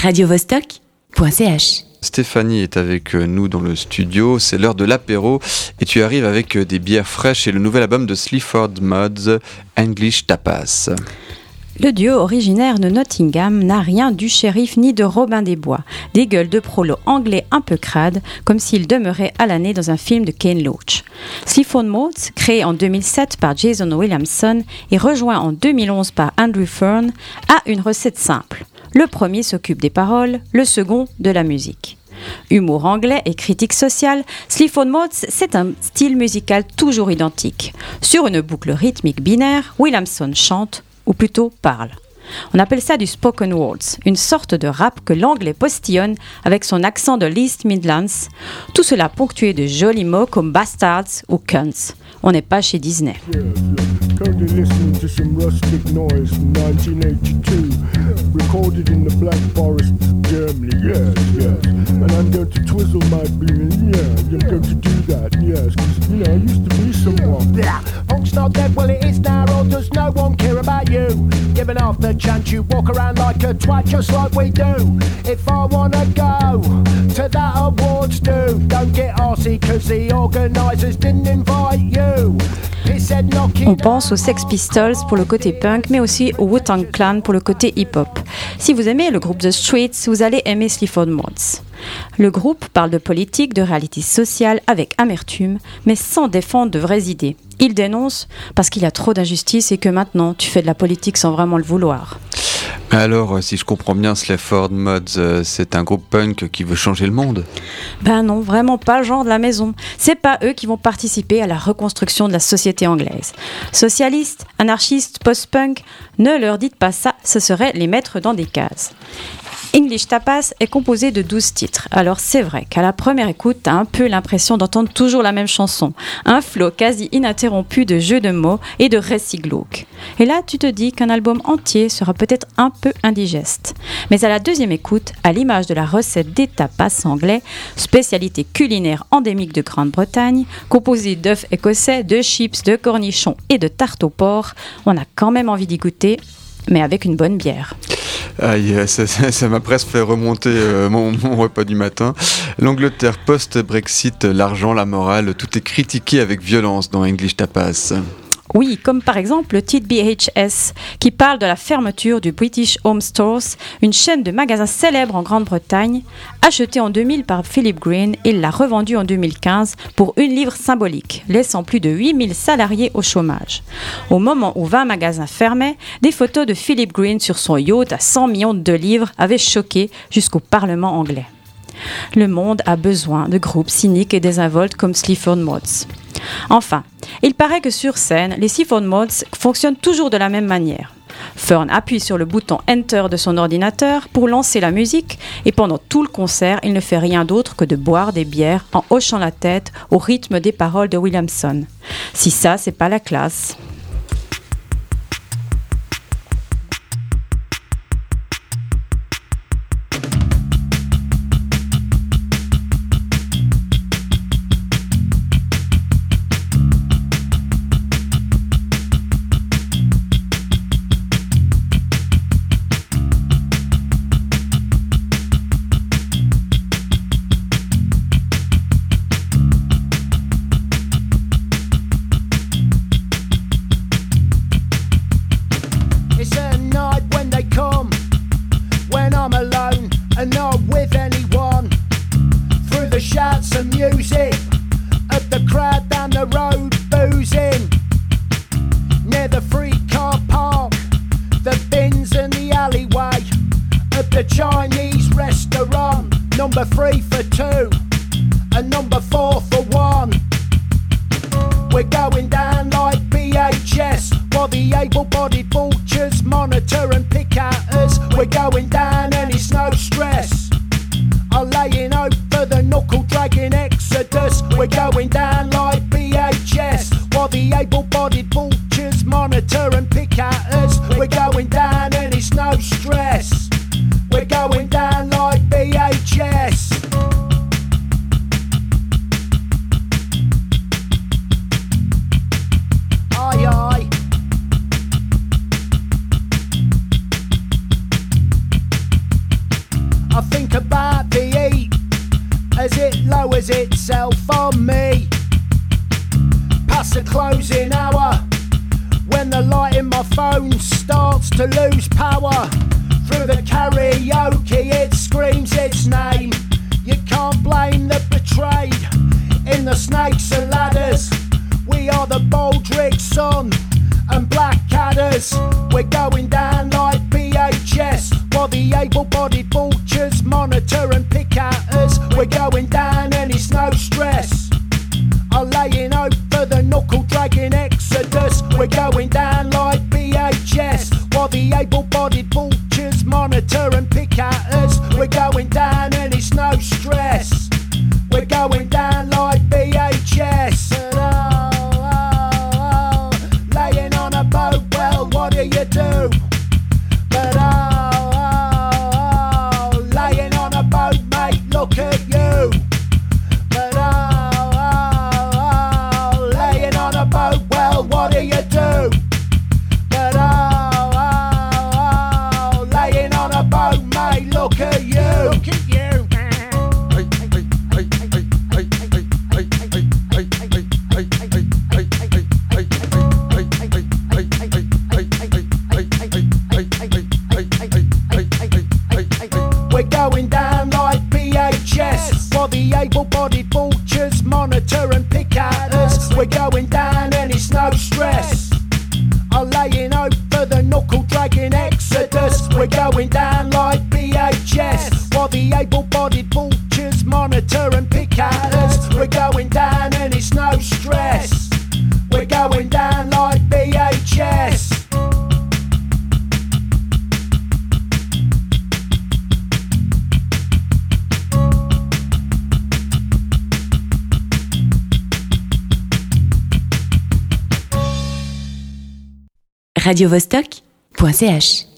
radiovostok.ch. Stéphanie est avec nous dans le studio, c'est l'heure de l'apéro et tu arrives avec des bières fraîches et le nouvel album de Sleaford Mods, English Tapas. Le duo originaire de Nottingham n'a rien du shérif ni de Robin des Bois, des gueules de prolo anglais un peu crades, comme s'ils demeuraient à l'année dans un film de Kane Loach. Sleaford Mods, créé en 2007 par Jason Williamson et rejoint en 2011 par Andrew Fern, a une recette simple. Le premier s'occupe des paroles, le second de la musique. Humour anglais et critique sociale, Sleaford Mods, c'est un style musical toujours identique. Sur une boucle rythmique binaire, Williamson chante, ou plutôt parle. On appelle ça du spoken words, une sorte de rap que l'anglais postillonne avec son accent de l'East Midlands, tout cela ponctué de jolis mots comme bastards ou cunts. On n'est pas chez Disney. Currently listening to some rustic noise from 1982, recorded in the Black Forest of Germany. Yes, yes. And I'm going to twizzle my bean. Yeah, I'm chance, you walk around like a twat just like we do. If I wanna go to that awards do, don't get arsy cause the organisers didn't invite you. On pense aux Sex Pistols pour le côté punk, mais aussi au Wu-Tang Clan pour le côté hip-hop. Si vous aimez le groupe The Streets, vous allez aimer Sleaford Mods. Le groupe parle de politique, de réalité sociale avec amertume, mais sans défendre de vraies idées. Il dénonce parce qu'il y a trop d'injustice et que maintenant tu fais de la politique sans vraiment le vouloir. Alors, euh, si je comprends bien, Sleaford Mods, euh, c'est un groupe punk qui veut changer le monde. Ben non, vraiment pas genre de la maison. C'est pas eux qui vont participer à la reconstruction de la société anglaise. Socialistes, anarchistes, post-punk, ne leur dites pas ça, ce serait les mettre dans des cases. English Tapas est composé de 12 titres. Alors c'est vrai qu'à la première écoute, t'as un peu l'impression d'entendre toujours la même chanson. Un flot quasi ininterrompu de jeux de mots et de récits glauques. Et là, tu te dis qu'un album entier sera peut-être un peu indigeste. Mais à la deuxième écoute, à l'image de la recette des tapas anglais, spécialité culinaire endémique de Grande-Bretagne, composée d'œufs écossais, de chips, de cornichons et de tarte au porc, on a quand même envie d'y goûter, mais avec une bonne bière. Aïe, ça m'a presque fait remonter euh, mon, mon repas du matin. L'Angleterre post-Brexit, l'argent, la morale, tout est critiqué avec violence dans English Tapas. Oui, comme par exemple le titre BHS, qui parle de la fermeture du British Home Stores, une chaîne de magasins célèbre en Grande-Bretagne, achetée en 2000 par Philip Green et l'a revendue en 2015 pour une livre symbolique, laissant plus de 8000 salariés au chômage. Au moment où 20 magasins fermaient, des photos de Philip Green sur son yacht à 100 millions de livres avaient choqué jusqu'au Parlement anglais. Le monde a besoin de groupes cyniques et désinvoltes comme Sleaford Mods. Enfin, il paraît que sur scène, les Sleaford Mods fonctionnent toujours de la même manière. Fern appuie sur le bouton Enter de son ordinateur pour lancer la musique et pendant tout le concert, il ne fait rien d'autre que de boire des bières en hochant la tête au rythme des paroles de Williamson. Si ça, c'est pas la classe. Shouts and music of the crowd down the road boozing. Near the free car park, the bins and the alleyway of the Chinese restaurant. Number three for two, and number four for one. We're going down like BHS while the able bodied vultures monitor and pick at us. We're going down and it's no stress. We're going down like BHS while the able bodied vultures monitor and pick at us. We're going down and it's no stress. We're going down like aye. I think about lowers itself on me. Past the closing hour, when the light in my phone starts to lose power. Through the karaoke, it screams its name. You can't blame the betrayed in the snakes and ladders. We are the Baldrick Sun and Black Blackadders. We're going down like BHS while the able bodied vultures monitor and pick at us. We're going down stress. Are laying over the knuckle dragging exodus. We're going down like BHS while the able bodied vultures monitor and pick at us. We're going down and it's no stress. Going down and it's no stress. We're going down like BHS. radiovostok.ch